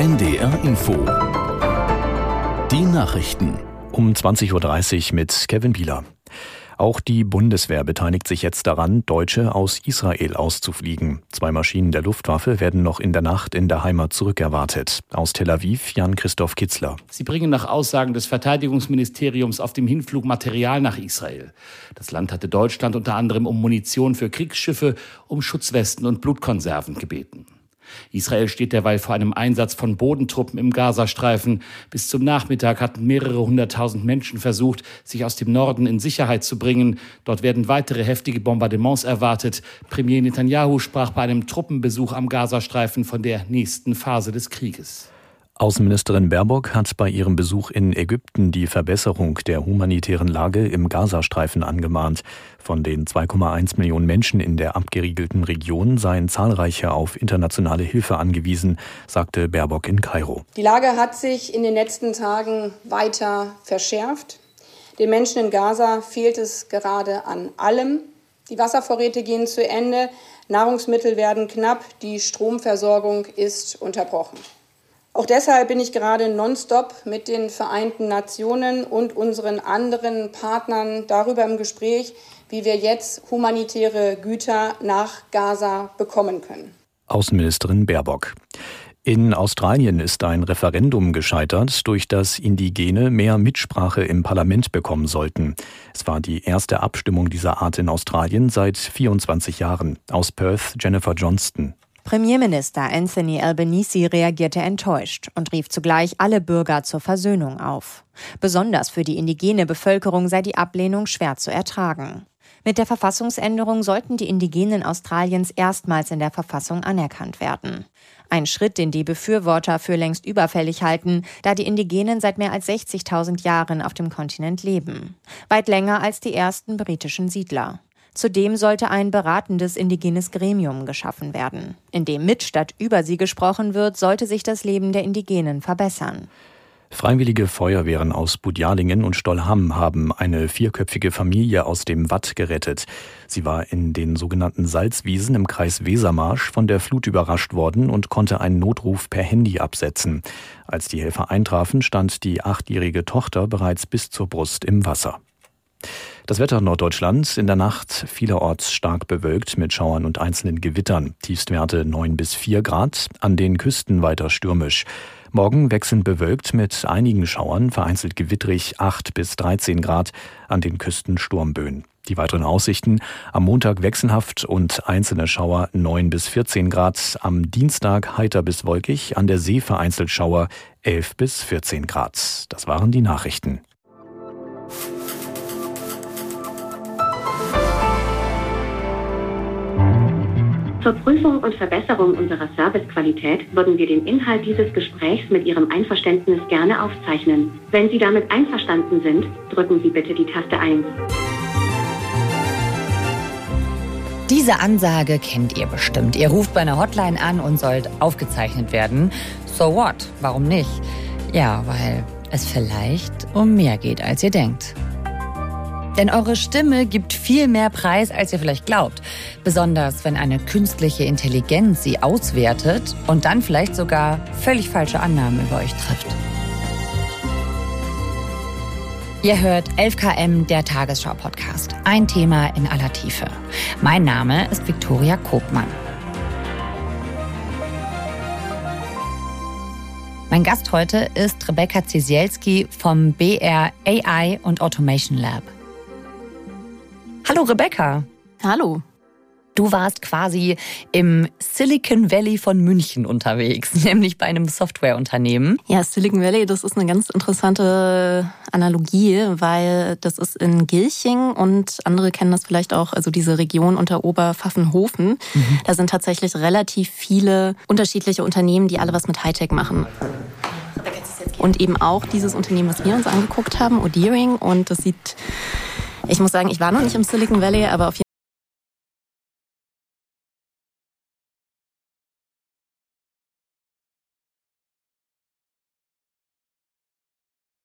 NDR Info. Die Nachrichten. Um 20.30 Uhr mit Kevin Bieler. Auch die Bundeswehr beteiligt sich jetzt daran, Deutsche aus Israel auszufliegen. Zwei Maschinen der Luftwaffe werden noch in der Nacht in der Heimat zurückerwartet. Aus Tel Aviv Jan-Christoph Kitzler. Sie bringen nach Aussagen des Verteidigungsministeriums auf dem Hinflug Material nach Israel. Das Land hatte Deutschland unter anderem um Munition für Kriegsschiffe, um Schutzwesten und Blutkonserven gebeten. Israel steht derweil vor einem Einsatz von Bodentruppen im Gazastreifen. Bis zum Nachmittag hatten mehrere hunderttausend Menschen versucht, sich aus dem Norden in Sicherheit zu bringen. Dort werden weitere heftige Bombardements erwartet. Premier Netanyahu sprach bei einem Truppenbesuch am Gazastreifen von der nächsten Phase des Krieges. Außenministerin Baerbock hat bei ihrem Besuch in Ägypten die Verbesserung der humanitären Lage im Gazastreifen angemahnt. Von den 2,1 Millionen Menschen in der abgeriegelten Region seien zahlreiche auf internationale Hilfe angewiesen, sagte Baerbock in Kairo. Die Lage hat sich in den letzten Tagen weiter verschärft. Den Menschen in Gaza fehlt es gerade an allem. Die Wasservorräte gehen zu Ende, Nahrungsmittel werden knapp, die Stromversorgung ist unterbrochen. Auch deshalb bin ich gerade nonstop mit den Vereinten Nationen und unseren anderen Partnern darüber im Gespräch, wie wir jetzt humanitäre Güter nach Gaza bekommen können. Außenministerin Baerbock. In Australien ist ein Referendum gescheitert, durch das Indigene mehr Mitsprache im Parlament bekommen sollten. Es war die erste Abstimmung dieser Art in Australien seit 24 Jahren. Aus Perth Jennifer Johnston. Premierminister Anthony Albanese reagierte enttäuscht und rief zugleich alle Bürger zur Versöhnung auf. Besonders für die indigene Bevölkerung sei die Ablehnung schwer zu ertragen. Mit der Verfassungsänderung sollten die Indigenen Australiens erstmals in der Verfassung anerkannt werden. Ein Schritt, den die Befürworter für längst überfällig halten, da die Indigenen seit mehr als 60.000 Jahren auf dem Kontinent leben. Weit länger als die ersten britischen Siedler. Zudem sollte ein beratendes indigenes Gremium geschaffen werden. In dem mit statt über sie gesprochen wird, sollte sich das Leben der Indigenen verbessern. Freiwillige Feuerwehren aus Budjalingen und Stollham haben eine vierköpfige Familie aus dem Watt gerettet. Sie war in den sogenannten Salzwiesen im Kreis Wesermarsch von der Flut überrascht worden und konnte einen Notruf per Handy absetzen. Als die Helfer eintrafen, stand die achtjährige Tochter bereits bis zur Brust im Wasser. Das Wetter Norddeutschland in der Nacht vielerorts stark bewölkt mit Schauern und einzelnen Gewittern. Tiefstwerte 9 bis 4 Grad, an den Küsten weiter stürmisch. Morgen wechselnd bewölkt mit einigen Schauern, vereinzelt gewittrig 8 bis 13 Grad, an den Küsten Sturmböen. Die weiteren Aussichten am Montag wechselhaft und einzelne Schauer 9 bis 14 Grad, am Dienstag heiter bis wolkig, an der See vereinzelt Schauer 11 bis 14 Grad. Das waren die Nachrichten. Zur Prüfung und Verbesserung unserer Servicequalität würden wir den Inhalt dieses Gesprächs mit Ihrem Einverständnis gerne aufzeichnen. Wenn Sie damit einverstanden sind, drücken Sie bitte die Taste 1. Diese Ansage kennt ihr bestimmt. Ihr ruft bei einer Hotline an und sollt aufgezeichnet werden. So what? Warum nicht? Ja, weil es vielleicht um mehr geht, als ihr denkt. Denn eure Stimme gibt viel mehr Preis, als ihr vielleicht glaubt. Besonders wenn eine künstliche Intelligenz sie auswertet und dann vielleicht sogar völlig falsche Annahmen über euch trifft. Ihr hört 11KM, der Tagesschau-Podcast. Ein Thema in aller Tiefe. Mein Name ist Viktoria Kobmann. Mein Gast heute ist Rebecca Zisielski vom BR AI und Automation Lab. Hallo Rebecca. Hallo. Du warst quasi im Silicon Valley von München unterwegs, nämlich bei einem Softwareunternehmen. Ja, Silicon Valley, das ist eine ganz interessante Analogie, weil das ist in Gilching und andere kennen das vielleicht auch, also diese Region unter Oberpfaffenhofen. Mhm. Da sind tatsächlich relativ viele unterschiedliche Unternehmen, die alle was mit Hightech machen. Und eben auch dieses Unternehmen, was wir uns angeguckt haben, Odiring. Und das sieht ich muss sagen, ich war noch nicht im Silicon Valley, aber auf